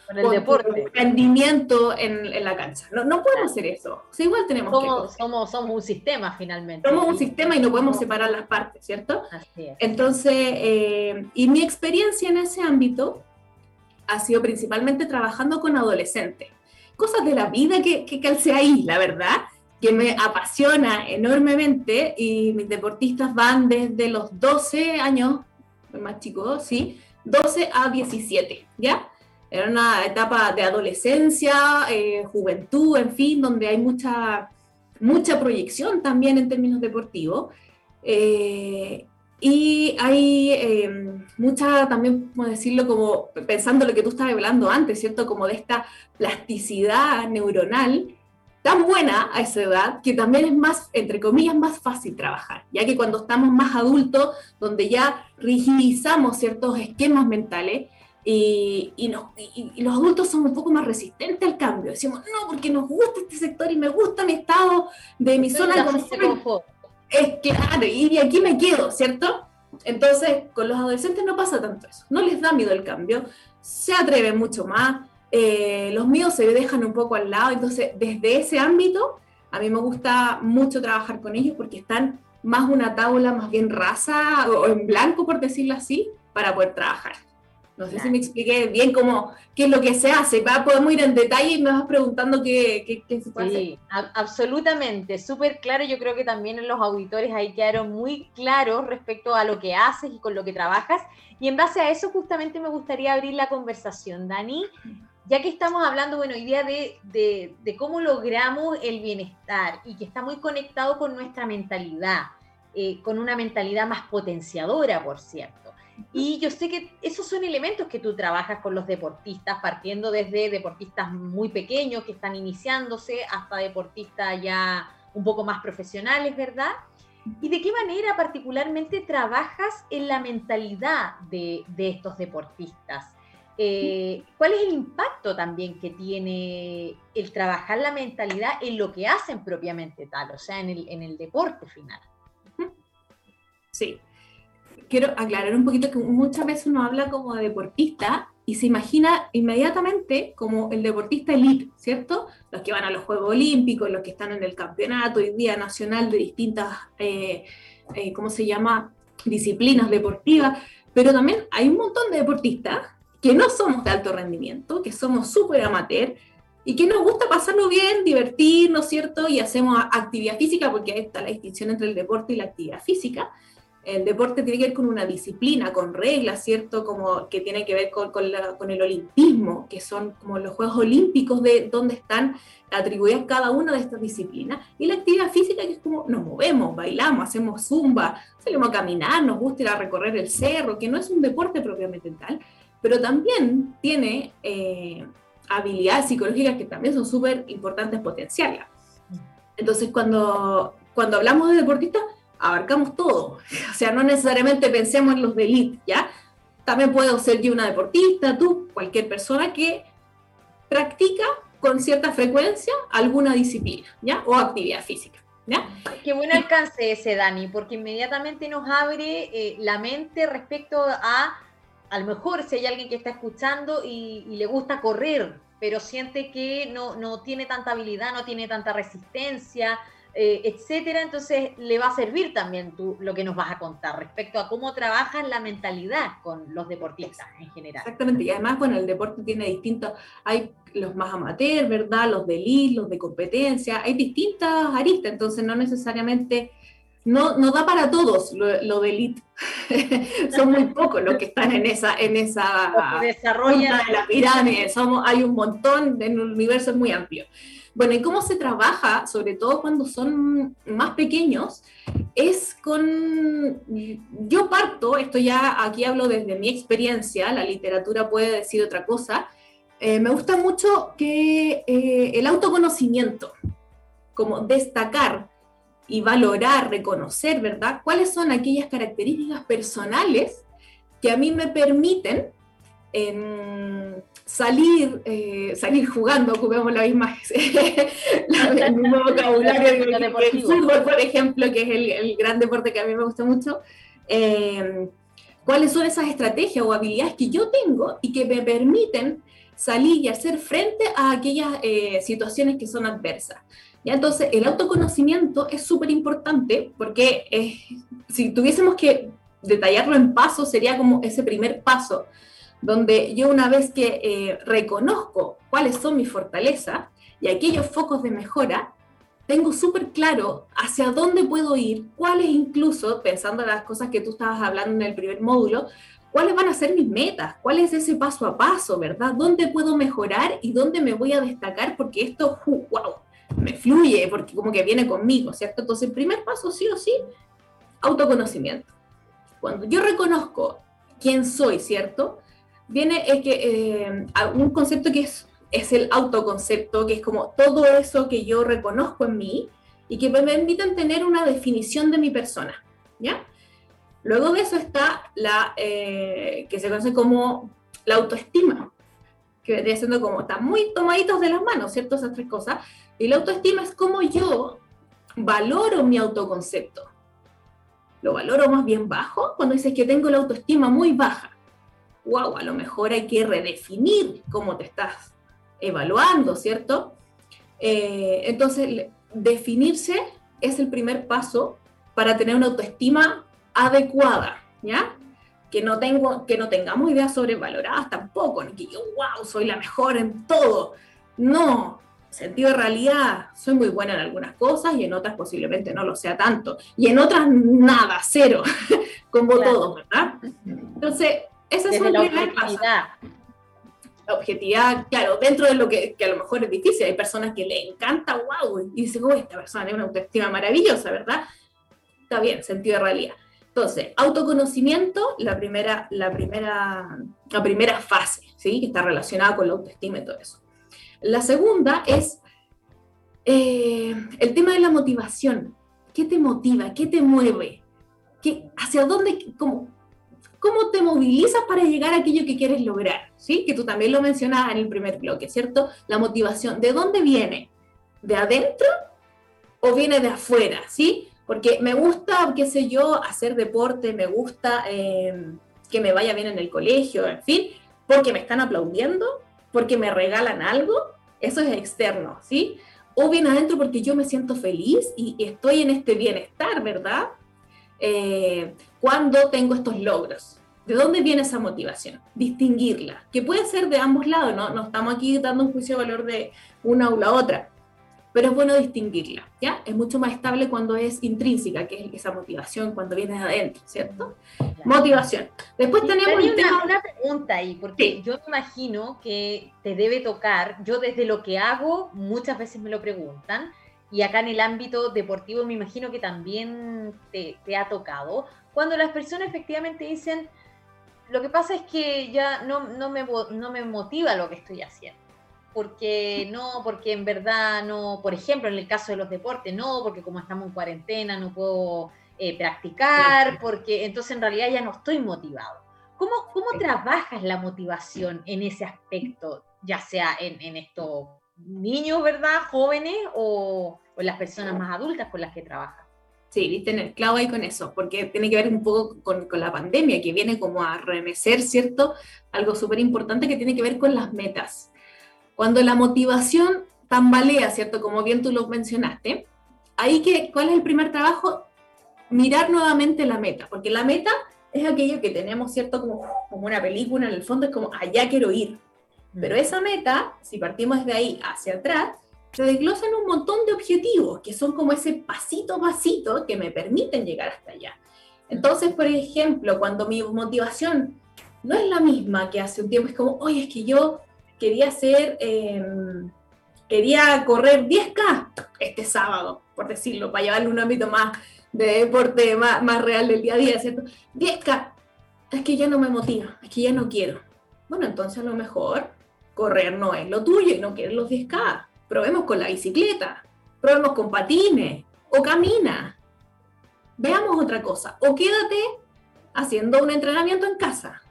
rendimiento en, la cancha. No, no podemos hacer eso. igual tenemos somos, que... Somos, somos un sistema finalmente. Somos un sistema y no podemos separar las partes, ¿cierto? Así es. Entonces, eh, y mi experiencia en ese ámbito ha sido principalmente trabajando con adolescentes. Cosas de la vida que, que calce ahí, la verdad, que me apasiona enormemente y mis deportistas van desde los 12 años, más chicos, ¿sí? 12 a 17, ¿ya? Era una etapa de adolescencia, eh, juventud, en fin, donde hay mucha, mucha proyección también en términos deportivos. Eh, y hay eh, mucha, también, como decirlo, como pensando lo que tú estabas hablando antes, ¿cierto? Como de esta plasticidad neuronal tan buena a esa edad que también es más, entre comillas, más fácil trabajar, ya que cuando estamos más adultos, donde ya rigidizamos ciertos esquemas mentales, y, y, los adultos son un poco más resistentes al cambio. Decimos, no, porque nos gusta este sector y me gusta mi estado de mi zona de confort. Es claro, y de aquí me quedo, ¿cierto? Entonces, con los adolescentes no pasa tanto eso. No les da miedo el cambio, se atreven mucho más, eh, los míos se dejan un poco al lado, entonces desde ese ámbito a mí me gusta mucho trabajar con ellos porque están más una tabla más bien rasa o en blanco, por decirlo así, para poder trabajar. No sé si me expliqué bien cómo, qué es lo que se hace. Podemos ir en detalle y me vas preguntando qué, qué, se puede sí, absolutamente, súper claro. Yo creo que también en los auditores ahí quedaron muy claros respecto a lo que haces y con lo que trabajas. Y en base a eso justamente me gustaría abrir la conversación, Dani ya que estamos hablando, bueno, hoy día de, de, cómo logramos el bienestar y que está muy conectado con nuestra mentalidad, eh, con una mentalidad más potenciadora, por cierto. Y yo sé que esos son elementos que tú trabajas con los deportistas, partiendo desde deportistas muy pequeños que están iniciándose hasta deportistas ya un poco más profesionales, ¿verdad? ¿Y de qué manera particularmente trabajas en la mentalidad de, de estos deportistas? Eh, ¿Cuál es el impacto también que tiene el trabajar la mentalidad en lo que hacen propiamente tal, o sea, en el, en el deporte final? Sí. Quiero aclarar un poquito que muchas veces uno habla como de deportista y se imagina inmediatamente como el deportista elite, ¿cierto? Los que van a los Juegos Olímpicos, los que están en el campeonato hoy día nacional de distintas, eh, eh, ¿cómo se llama? Disciplinas deportivas, pero también hay un montón de deportistas que no somos de alto rendimiento, que somos súper amateur y que nos gusta pasarlo bien, divertirnos, ¿cierto? Y hacemos actividad física, porque ahí está la distinción entre el deporte y la actividad física. El deporte tiene que ver con una disciplina, con reglas, ¿cierto? Como que tiene que ver con, con, el olimpismo, que son como los Juegos Olímpicos de donde están atribuidas cada una de estas disciplinas. Y la actividad física, que es como nos movemos, bailamos, hacemos zumba, salimos a caminar, nos gusta ir a recorrer el cerro, que no es un deporte propiamente tal, pero también tiene eh, habilidades psicológicas que también son súper importantes potenciarlas. Entonces, cuando, cuando hablamos de deportistas, abarcamos todo. <laughs> O sea, no necesariamente pensemos en los de elite, ¿ya? También puedo ser yo una deportista, tú, cualquier persona que practica con cierta frecuencia alguna disciplina, ¿ya? O actividad física. ¿Ya? Qué buen alcance ese, Dani, porque inmediatamente nos abre eh, la mente respecto a a mejor si hay alguien que está escuchando y, le gusta correr, pero siente que no, no, tiene tanta habilidad, no tiene tanta resistencia, eh, etcétera, entonces le va a servir también tú, lo que nos vas a contar respecto a cómo trabajas la mentalidad con los deportistas en general. Exactamente, y además, bueno, el deporte tiene distintos, hay los más amateurs, ¿verdad? Los de elite, los de competencia, hay distintas aristas, entonces no necesariamente no, no da para todos lo, de elite. <laughs> Son muy pocos los que están en esa, en esa desarrolla de la pirámide. Somos, hay un montón, en el universo es muy amplio. Bueno, y cómo se trabaja, sobre todo cuando son más pequeños, es con, yo parto, esto ya aquí hablo desde mi experiencia, la literatura puede decir otra cosa, eh, me gusta mucho que eh, el autoconocimiento, como destacar y valorar, reconocer, ¿verdad? ¿Cuáles son aquellas características personales que a mí me permiten em, salir, eh, salir jugando, ocupemos la misma, <laughs> <laughs> el mismo vocabulario que, el fútbol, por ejemplo, que es el, gran deporte que a mí me gusta mucho. Eh, ¿Cuáles son esas estrategias o habilidades que yo tengo y que me permiten salir y hacer frente a aquellas eh, situaciones que son adversas? Entonces, el autoconocimiento es súper importante porque si tuviésemos que detallarlo en pasos, sería como ese primer paso donde yo una vez que eh, reconozco cuáles son mis fortalezas y aquellos focos de mejora, tengo súper claro hacia dónde puedo ir, cuáles incluso, pensando en las cosas que tú estabas hablando en el primer módulo, cuáles van a ser mis metas, cuál es ese paso a paso, ¿verdad? ¿Dónde puedo mejorar y dónde me voy a destacar? Porque esto, wow, me fluye, porque como que viene conmigo, ¿cierto? Entonces, el primer paso, sí o sí, autoconocimiento. Cuando yo reconozco quién soy, ¿cierto? viene es que eh, un concepto que es, es el autoconcepto, que es como todo eso que yo reconozco en mí y que me permiten tener una definición de mi persona, ¿ya? Luego de eso está la eh, que se conoce como la autoestima, que vendría siendo como, están muy tomaditos de las manos, ¿cierto? Esas tres cosas. Y la autoestima es como yo valoro mi autoconcepto. Lo valoro más bien bajo cuando dices que tengo la autoestima muy baja wow, a lo mejor hay que redefinir cómo te estás evaluando, ¿cierto? Eh, entonces, definirse es el primer paso para tener una autoestima adecuada, ¿ya? Que no, tengo, que no tengamos ideas sobrevaloradas tampoco, ni que yo, wow, soy la mejor en todo. No, sentido de realidad, soy muy buena en algunas cosas y en otras posiblemente no lo sea tanto. Y en otras nada, cero, <laughs> como todo, ¿verdad? Entonces, esa es la objetividad. La objetividad, claro, dentro de lo que, que, a lo mejor es difícil, hay personas que le encanta, wow, y dicen, oh, esta persona tiene una autoestima maravillosa, ¿verdad? Está bien, sentido de realidad. Entonces, autoconocimiento, la primera, la primera, la primera fase, ¿sí? Que está relacionada con la autoestima y todo eso. La segunda es eh, el tema de la motivación. ¿Qué te motiva? ¿Qué te mueve? ¿Qué, ¿Hacia dónde? Cómo, cómo te movilizas para llegar a aquello que quieres lograr, ¿sí? Que tú también lo mencionabas en el primer bloque, ¿cierto? La motivación, ¿de dónde viene? ¿De adentro o viene de afuera, ¿sí? Porque me gusta, qué sé yo, hacer deporte, me gusta em, que me vaya bien en el colegio, en fin, porque me están aplaudiendo, porque me regalan algo, eso es externo, ¿sí? O viene adentro porque yo me siento feliz y estoy en este bienestar, ¿verdad? Eh, cuando tengo estos logros. ¿De dónde viene esa motivación? Distinguirla, que puede ser de ambos lados, ¿no? No estamos aquí dando un juicio de valor de una o la otra, pero es bueno distinguirla, ¿ya? Es mucho más estable cuando es intrínseca, que es esa motivación cuando viene de adentro, ¿cierto? Motivación. Después tenemos una, pregunta ahí, porque yo me imagino que te debe tocar, yo desde lo que hago, muchas veces me lo preguntan, y acá en el ámbito deportivo me imagino que también te, ha tocado, cuando las personas efectivamente dicen, lo que pasa es que ya no, no, me, no me motiva lo que estoy haciendo. Porque no, porque en verdad no, por ejemplo, en el caso de los deportes, no, porque como estamos en cuarentena no puedo eh, practicar, porque entonces en realidad ya no estoy motivado. ¿Cómo, cómo trabajas la motivación en ese aspecto, ya sea en, en estos niños, ¿verdad? Jóvenes o, o las personas más adultas con las que trabaja. Sí, viste en el clavo ahí con eso, porque tiene que ver un poco con, con la pandemia, que viene como a remecer, ¿cierto? Algo súper importante que tiene que ver con las metas. Cuando la motivación tambalea, ¿cierto? Como bien tú lo mencionaste, ahí que, ¿cuál es el primer trabajo? Mirar nuevamente la meta, porque la meta es aquello que tenemos, ¿cierto? Como, como una película, en el fondo es como, allá quiero ir. Pero mm. esa meta, si partimos de ahí hacia atrás, se desglosan un montón de objetivos que son como ese pasito pasito que me permiten llegar hasta allá. Entonces, por ejemplo, cuando mi motivación no es la misma que hace un tiempo, es como, oye, es que yo quería hacer, em, quería correr 10K este sábado, por decirlo, para llevarle un ámbito más de deporte, más, más real del día a día, ¿cierto? 10K, es que ya no me motiva, es que ya no quiero. Bueno, entonces a lo mejor correr no es lo tuyo y no quieres los 10K probemos con la bicicleta, probemos con patines o camina. Veamos otra cosa. O quédate haciendo un entrenamiento en casa.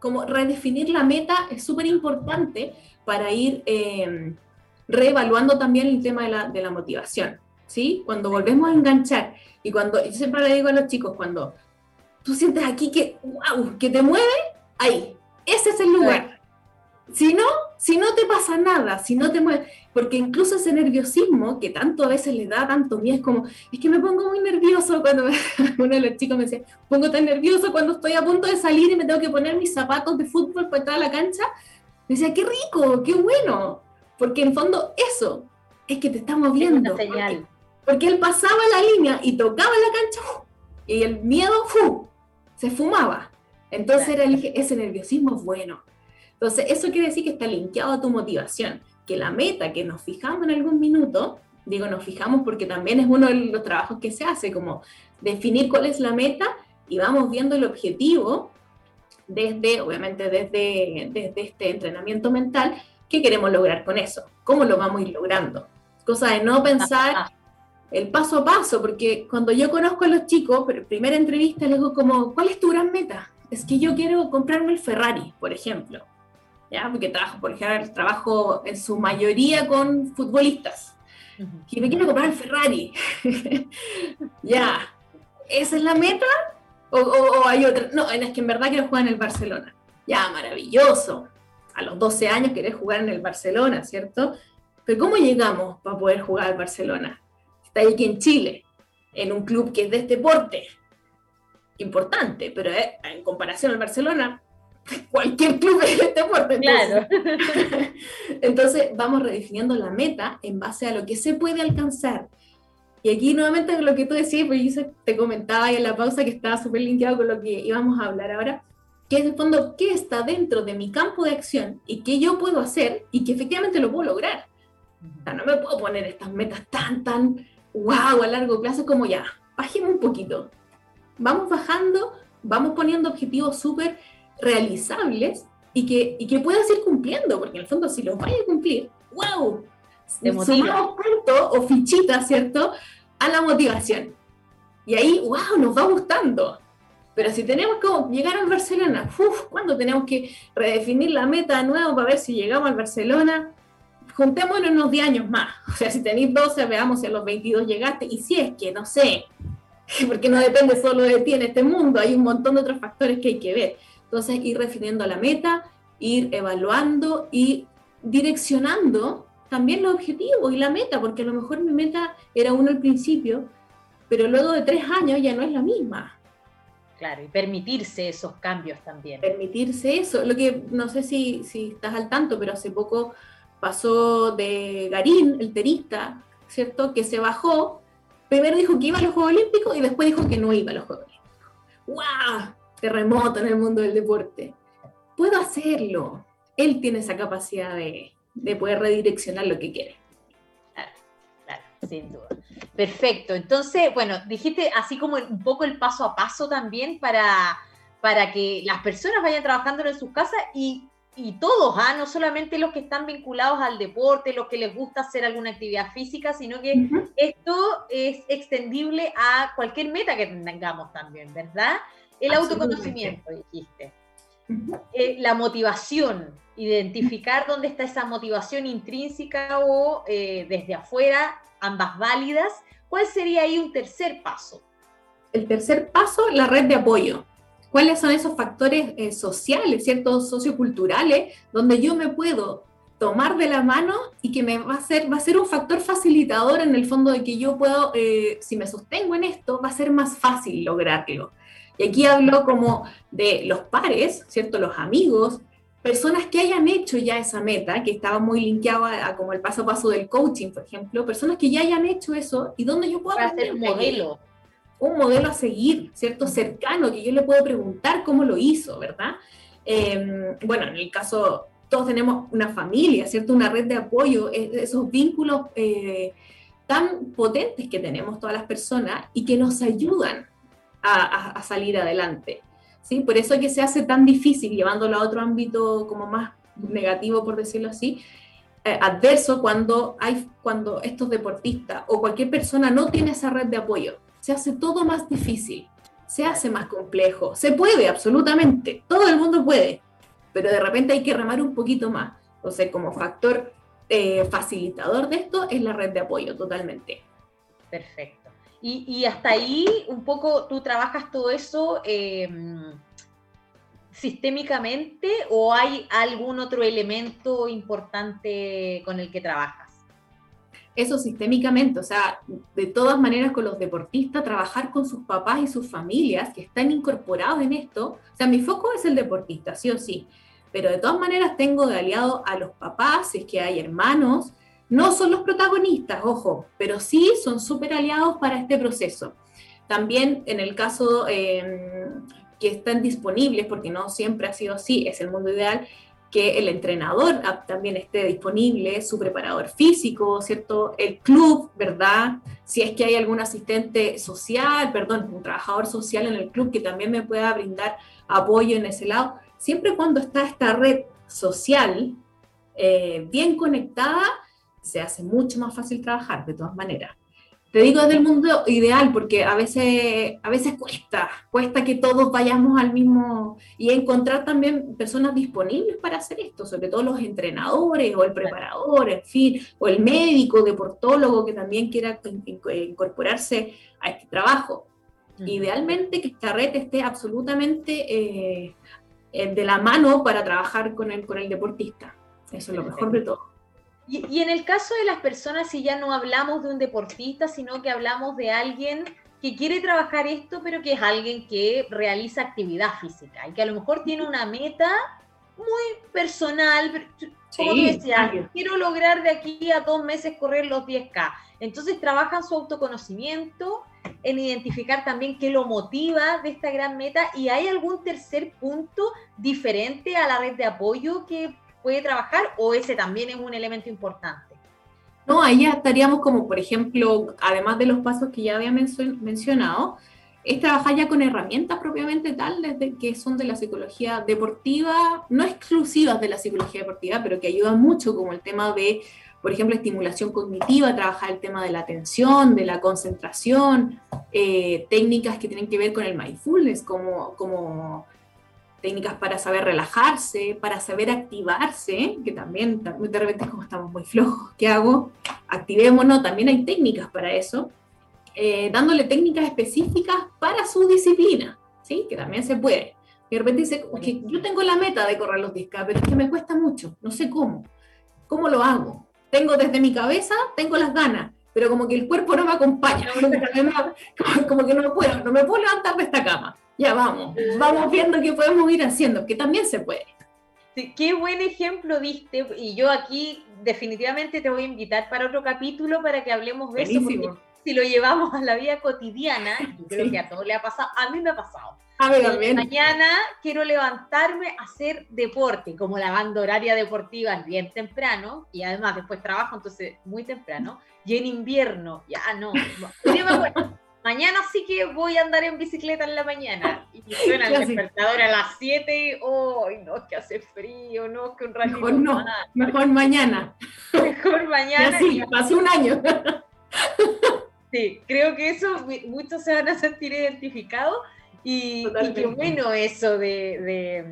Como redefinir la meta es súper importante para ir eh, reevaluando también el tema de la, de la motivación, ¿sí? Cuando volvemos a enganchar y cuando, yo siempre le digo a los chicos, cuando tú sientes aquí que, wow, que te mueve, ahí, ese es el lugar. Si no, si no te pasa nada, si no te mueves, porque incluso ese nerviosismo que tanto a veces le da tanto miedo, es como, es que me pongo muy nervioso cuando <laughs> uno de los chicos me decía, pongo tan nervioso cuando estoy a punto de salir y me tengo que poner mis zapatos de fútbol para entrar a la cancha. Me decía, qué rico, qué bueno, porque en fondo eso es que te estamos viendo. Porque, porque, él pasaba la línea y tocaba la cancha y el miedo se fumaba. Entonces era ese nerviosismo es bueno. Entonces, eso quiere decir que está linkeado a tu motivación, que la meta que nos fijamos en algún minuto, digo nos fijamos porque también es uno de los trabajos que se hace, como definir cuál es la meta y vamos viendo el objetivo desde, obviamente, desde, desde este entrenamiento mental, qué queremos lograr con eso, cómo lo vamos a ir logrando. Cosa de no pensar el paso a paso, porque cuando yo conozco a los chicos, primera entrevista les digo como, ¿cuál es tu gran meta? Es que yo quiero comprarme el Ferrari, por ejemplo. ¿Ya? Porque trabajo, por ejemplo, trabajo en su mayoría con futbolistas. Y me quiero comprar el Ferrari. <laughs> ya, ¿esa es la meta? O, hay otra? No, es que en verdad quiero jugar en el Barcelona. Ya, maravilloso. A los 12 años querés jugar en el Barcelona, ¿cierto? Pero ¿cómo llegamos para poder jugar al Barcelona? Está aquí en Chile, en un club que es de este deporte. Importante, pero eh, en comparación al Barcelona, cualquier club de deporte. Claro. <laughs> entonces vamos redefiniendo la meta en base a lo que se puede alcanzar. Y aquí nuevamente lo que tú decías, pues yo te comentaba ahí en la pausa que estaba súper linkeado con lo que íbamos a hablar ahora, que es el fondo qué está dentro de mi campo de acción y qué yo puedo hacer y que efectivamente lo puedo lograr. O sea, no me puedo poner estas metas tan, tan, wow, a largo plazo como ya, bajemos un poquito. Vamos bajando, vamos poniendo objetivos súper realizables y que, y que puedas ir cumpliendo, porque en el fondo si los vaya a cumplir, wow, sumamos punto o fichita, ¿cierto? A la motivación. Y ahí, wow, nos va gustando. Pero si tenemos que llegar al Barcelona, uff, ¿cuándo tenemos que redefinir la meta de nuevo para ver si llegamos al Barcelona? Juntémonos unos 10 años más. O sea, si tenéis 12, veamos si a los 22 llegaste. Y si es que, no sé, <laughs> porque no depende solo de ti en este mundo, hay un montón de otros factores que hay que ver. Entonces, ir definiendo la meta, ir evaluando y direccionando también los objetivos y la meta, porque a lo mejor mi meta era uno al principio, pero luego de tres años ya no es la misma. Claro, y permitirse esos cambios también. Permitirse eso. Lo que no sé si, si estás al tanto, pero hace poco pasó de Garín, el terista, ¿cierto? Que se bajó, primero dijo que iba a los Juegos Olímpicos y después dijo que no iba a los Juegos Olímpicos. ¡Wow! Terremoto en el mundo del deporte. Puedo hacerlo. Él tiene esa capacidad de, poder redireccionar lo que quiere. Claro, claro, sin duda. Perfecto. Entonces, bueno, dijiste así como un poco el paso a paso también para, para que las personas vayan trabajando en sus casas y, todos, ¿ah? no solamente los que están vinculados al deporte, los que les gusta hacer alguna actividad física, sino que esto es extendible a cualquier meta que tengamos también, ¿verdad? El autoconocimiento, dijiste. Eh, la motivación, identificar dónde está esa motivación intrínseca o eh, desde afuera, ambas válidas. ¿Cuál sería ahí un tercer paso? El tercer paso, la red de apoyo. ¿Cuáles son esos factores eh, sociales, ciertos socioculturales, donde yo me puedo tomar de la mano y que me va a ser, va a ser un factor facilitador en el fondo de que yo puedo, si me sostengo en esto, va a ser más fácil lograrlo. Y aquí hablo como de los pares, ¿cierto? Los amigos, personas que hayan hecho ya esa meta, que estaba muy linkeado a, como el paso a paso del coaching, por ejemplo, personas que ya hayan hecho eso y donde yo puedo hacer un modelo. Un modelo a seguir, ¿cierto? Cercano, que yo le puedo preguntar cómo lo hizo, ¿verdad? Em, bueno, en el caso, todos tenemos una familia, ¿cierto? Una red de apoyo, e, esos vínculos eh, tan potentes que tenemos todas las personas y que nos ayudan a, salir adelante. ¿sí? Por eso es que se hace tan difícil, llevándolo a otro ámbito como más negativo, por decirlo así, eh, adverso cuando, hay, cuando estos deportistas o cualquier persona no tiene esa red de apoyo. Se hace todo más difícil, se hace más complejo. Se puede, absolutamente, todo el mundo puede, pero de repente hay que remar un poquito más. Entonces, como factor eh, facilitador de esto es la red de apoyo totalmente. Perfecto. Y, hasta ahí un poco tú trabajas todo eso em, sistémicamente o hay algún otro elemento importante con el que trabajas? Eso sistémicamente, o sea, de todas maneras con los deportistas, trabajar con sus papás y sus familias que están incorporados en esto. O sea, mi foco es el deportista, sí o sí pero de todas maneras tengo de aliado a los papás, si es que hay hermanos, no son los protagonistas, ojo, pero sí son súper aliados para este proceso. También en el caso em, que están disponibles, porque no siempre ha sido así, es el mundo ideal, que el entrenador también esté disponible, su preparador físico, ¿cierto? El club, ¿verdad? Si es que hay algún asistente social, perdón, un trabajador social en el club que también me pueda brindar apoyo en ese lado siempre cuando está esta red social eh, bien conectada, se hace mucho más fácil trabajar de todas maneras. Te digo desde el mundo ideal porque a veces, a veces cuesta, cuesta que todos vayamos al mismo y encontrar también personas disponibles para hacer esto, sobre todo los entrenadores o el preparador, en fin, o el médico, deportólogo que también quiera incorporarse a este trabajo. Idealmente que esta red esté absolutamente eh, de la mano para trabajar con el, con el deportista. Eso es lo mejor de todo. Y, y, en el caso de las personas, si ya no hablamos de un deportista, sino que hablamos de alguien que quiere trabajar esto, pero que es alguien que realiza actividad física y que a lo mejor tiene una meta muy personal, como tú decías, quiero lograr de aquí a dos meses correr los 10K. Entonces trabajan su autoconocimiento, en identificar también qué lo motiva de esta gran meta y hay algún tercer punto diferente a la red de apoyo que puede trabajar o ese también es un elemento importante. No, ahí ya estaríamos como, por ejemplo, además de los pasos que ya había mencionado, es trabajar ya con herramientas propiamente tal, desde que son de la psicología deportiva, no exclusivas de la psicología deportiva, pero que ayudan mucho, como el tema de por ejemplo, estimulación cognitiva, trabajar el tema de la atención, de la concentración, eh, técnicas que tienen que ver con el mindfulness, como, como técnicas para saber relajarse, para saber activarse, que también de repente como estamos muy flojos, ¿qué hago? Activémonos, también hay técnicas para eso, eh, dándole técnicas específicas para su disciplina, ¿sí? Que también se puede. Y de repente dice, que yo tengo la meta de correr los 10K, pero es que me cuesta mucho, no sé cómo. ¿Cómo lo hago? tengo desde mi cabeza, tengo las ganas, pero como que el cuerpo no me acompaña, <laughs> como, que no puedo, no me puedo levantar de esta cama. Ya vamos, vamos viendo qué podemos ir haciendo, que también se puede. qué buen ejemplo diste, y yo aquí definitivamente te voy a invitar para otro capítulo para que hablemos de eso, porque si lo llevamos a la vida cotidiana, yo creo que a todos le ha pasado, a mí me ha pasado a ver, Mañana quiero levantarme a hacer deporte, como la banda horaria deportiva es bien temprano, y además después trabajo, entonces muy temprano, y en invierno, ya no. Mañana sí que voy a andar en bicicleta en la mañana. <laughs> Y suena el despertador a las 7 ¡ay, no, es que hace frío! No, que un ratito. Mejor no, mejor mañana. <laughs> Mejor mañana. Y pasó un año. <laughs> Sí, creo que eso muchos se van a sentir identificados y, qué bueno eso de,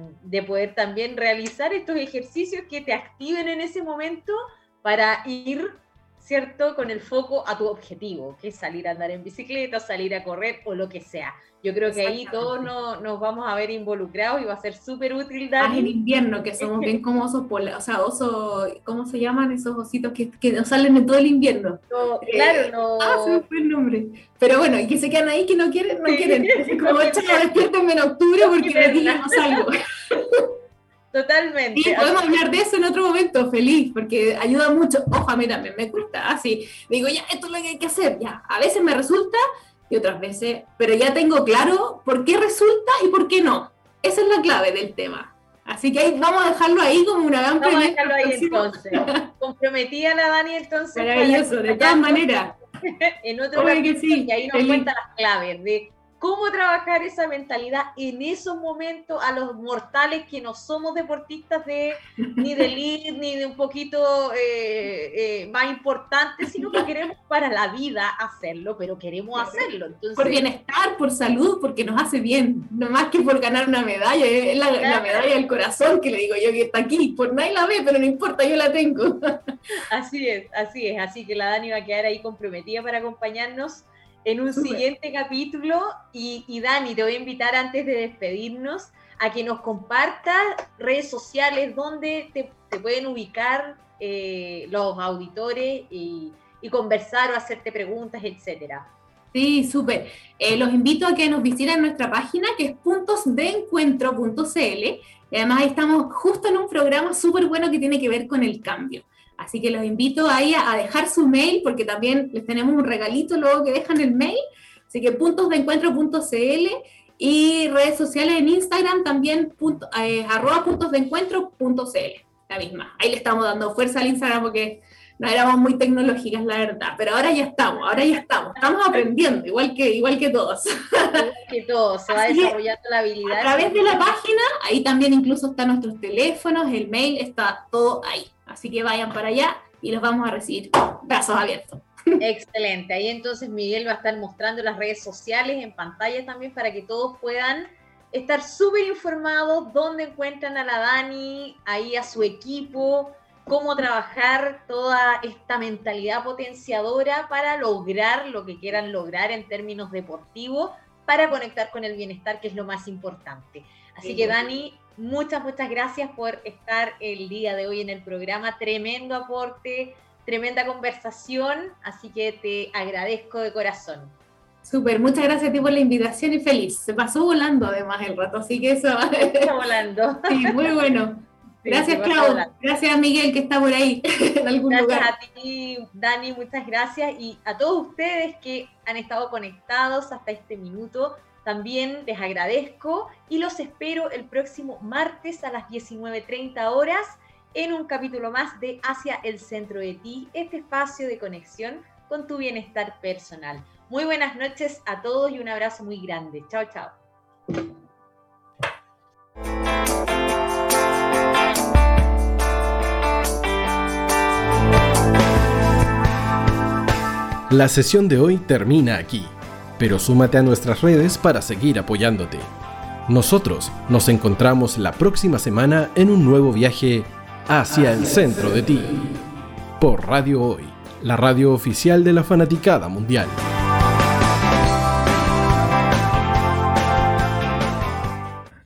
poder también realizar estos ejercicios que te activen en ese momento para ir, ¿cierto?, con el foco a tu objetivo, que es salir a andar en bicicleta, salir a correr o lo que sea. Yo creo que ahí todos nos vamos a ver involucrados y va a ser súper útil. Dar... en invierno, que somos bien como osos, o sea, osos, ¿cómo se llaman esos ositos que, que nos salen en todo el invierno? Eh, claro, no. Ah, se me fue el nombre. Pero bueno, y que se quedan ahí que no quieren, no quieren. como, <laughs> chaval, despiértenme en octubre porque de día no salgo. <laughs> Totalmente. Y podemos hablar de eso en otro momento, feliz, porque ayuda mucho. Ojo, a mí también me cuesta, así. Digo, ya, esto es lo que hay que hacer, ya. A veces me resulta, y otras veces, pero ya tengo claro por qué resulta y por qué no. Esa es la clave del tema. Así que ahí, vamos a dejarlo ahí como una gran Vamos a dejarlo ahí entonces. Comprometí a la Dani entonces. Maravilloso, de todas maneras. <laughs> en otro momento, y ahí nos cuenta las claves de cómo trabajar esa mentalidad en esos momentos a los mortales que no somos deportistas de ni de elite ni de un poquito eh, eh, más importante, sino que queremos para la vida hacerlo, pero queremos hacerlo. por bienestar, por salud, porque nos hace bien, no más que por ganar una medalla, es la, la, medalla del corazón que le digo yo que está aquí, por nadie la ve, pero no importa, yo la tengo. Así es, así es, así que la Dani va a quedar ahí comprometida para acompañarnos en un siguiente capítulo. Y, Dani, te voy a invitar antes de despedirnos a que nos compartas redes sociales donde te, pueden ubicar eh, los auditores y, conversar o hacerte preguntas, etcétera. Sí, súper. Eh, los invito a que nos visiten nuestra página que es puntosdeencuentro.cl y además ahí estamos justo en un programa súper bueno que tiene que ver con el cambio. Así que los invito ahí a, dejar su mail porque también les tenemos un regalito luego que dejan el mail. Así que puntosdeencuentro.cl y redes sociales en Instagram también punto, eh, arroba puntosdeencuentro.cl, la misma. Ahí le estamos dando fuerza al Instagram porque no éramos muy tecnológicas, la verdad, pero ahora ya estamos, ahora ya estamos, estamos aprendiendo, igual que, igual que todos. Igual que todos, se va desarrollando la habilidad. A través de la página, ahí también incluso están nuestros teléfonos, el mail, está todo ahí. Así que vayan para allá y los vamos a recibir brazos abiertos. Excelente. Ahí entonces Miguel va a estar mostrando las redes sociales en pantalla también para que todos puedan estar súper informados dónde encuentran a la Dani, ahí a su equipo, cómo trabajar toda esta mentalidad potenciadora para lograr lo que quieran lograr en términos deportivos, para conectar con el bienestar, que es lo más importante. Así que Dani, Muchas, muchas gracias por estar el día de hoy en el programa. Tremendo aporte, tremenda conversación, así que te agradezco de corazón. Súper, muchas gracias a ti por la invitación y feliz. Se pasó volando además el rato, así que eso. Está <laughs> volando. Sí, muy bueno. Gracias, Clau. Gracias, Miguel, que está por ahí <laughs> en algún gracias lugar. a ti, Dani, muchas gracias. Y a todos ustedes que han estado conectados hasta este minuto. También les agradezco y los espero el próximo martes a las 19.30 horas en un capítulo más de Hacia el Centro de Ti, este espacio de conexión con tu bienestar personal. Muy buenas noches a todos y un abrazo muy grande. Chao, chao. La sesión de hoy termina aquí pero súmate a nuestras redes para seguir apoyándote. Nosotros nos encontramos la próxima semana en un nuevo viaje hacia el centro de ti, por Radio Hoy, la radio oficial de la fanaticada mundial.